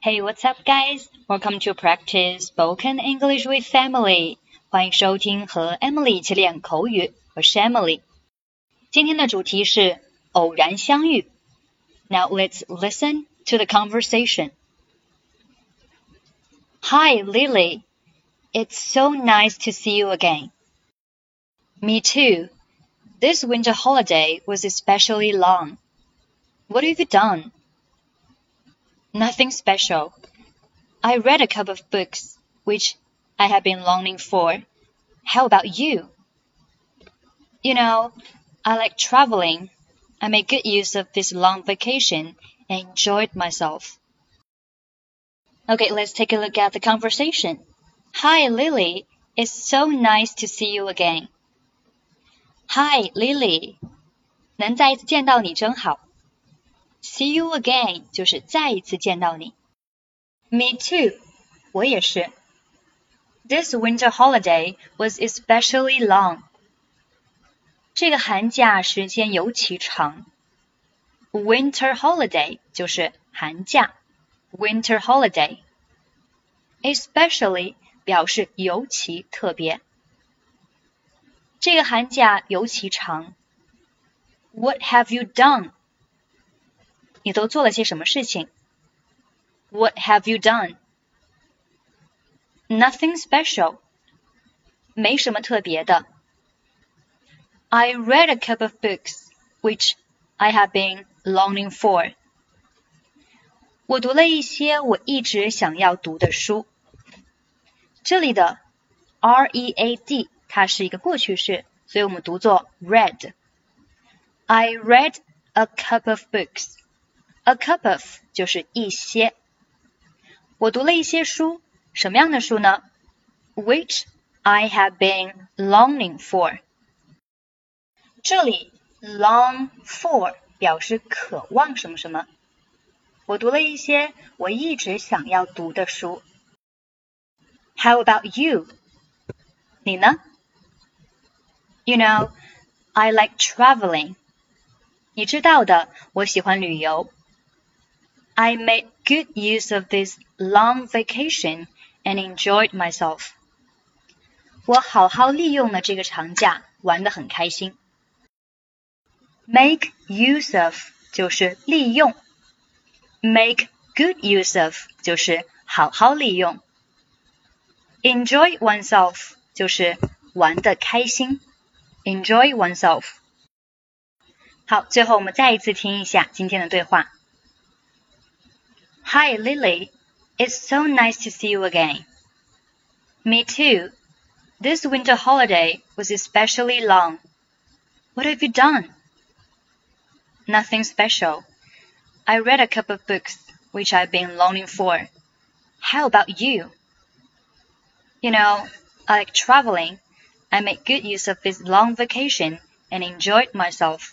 Hey, what's up, guys? Welcome to practice spoken English with Emily. 欢迎收听和 Emily 一起练口语。我是 Emily。今天的主题是偶然相遇。Now let's listen to the conversation. Hi, Lily. It's so nice to see you again. Me too. This winter holiday was especially long. What have you done? Nothing special. I read a couple of books, which I have been longing for. How about you? You know, I like traveling. I made good use of this long vacation and enjoyed myself. Okay, let's take a look at the conversation. Hi, Lily. It's so nice to see you again. Hi, Lily. 能再一次见到你真好。 See you again 就是再一次见到你。Me too，我也是。This winter holiday was especially long。这个寒假时间尤其长。Winter holiday 就是寒假。Winter holiday。Especially 表示尤其特别。这个寒假尤其长。What have you done? 你都做了些什么事情？What have you done? Nothing special. 没什么特别的。I read a couple of books which I have been longing for. 我读了一些我一直想要读的书。这里的 R E A D 它是一个过去式，所以我们读作 read。I read a couple of books. A cup of 就是一些。我读了一些书，什么样的书呢？Which I have been longing for。这里 long for 表示渴望什么什么。我读了一些我一直想要读的书。How about you？你呢？You know, I like traveling。你知道的，我喜欢旅游。I made good use of this long vacation and enjoyed myself. 我好好利用了这个长假，玩得很开心。Make use of 就是利用，make good use of 就是好好利用，enjoy oneself 就是玩得开心，enjoy oneself。好，最后我们再一次听一下今天的对话。 Hi, Lily. It's so nice to see you again. Me too. This winter holiday was especially long. What have you done? Nothing special. I read a couple of books which I've been longing for. How about you? You know, I like traveling. I made good use of this long vacation and enjoyed myself.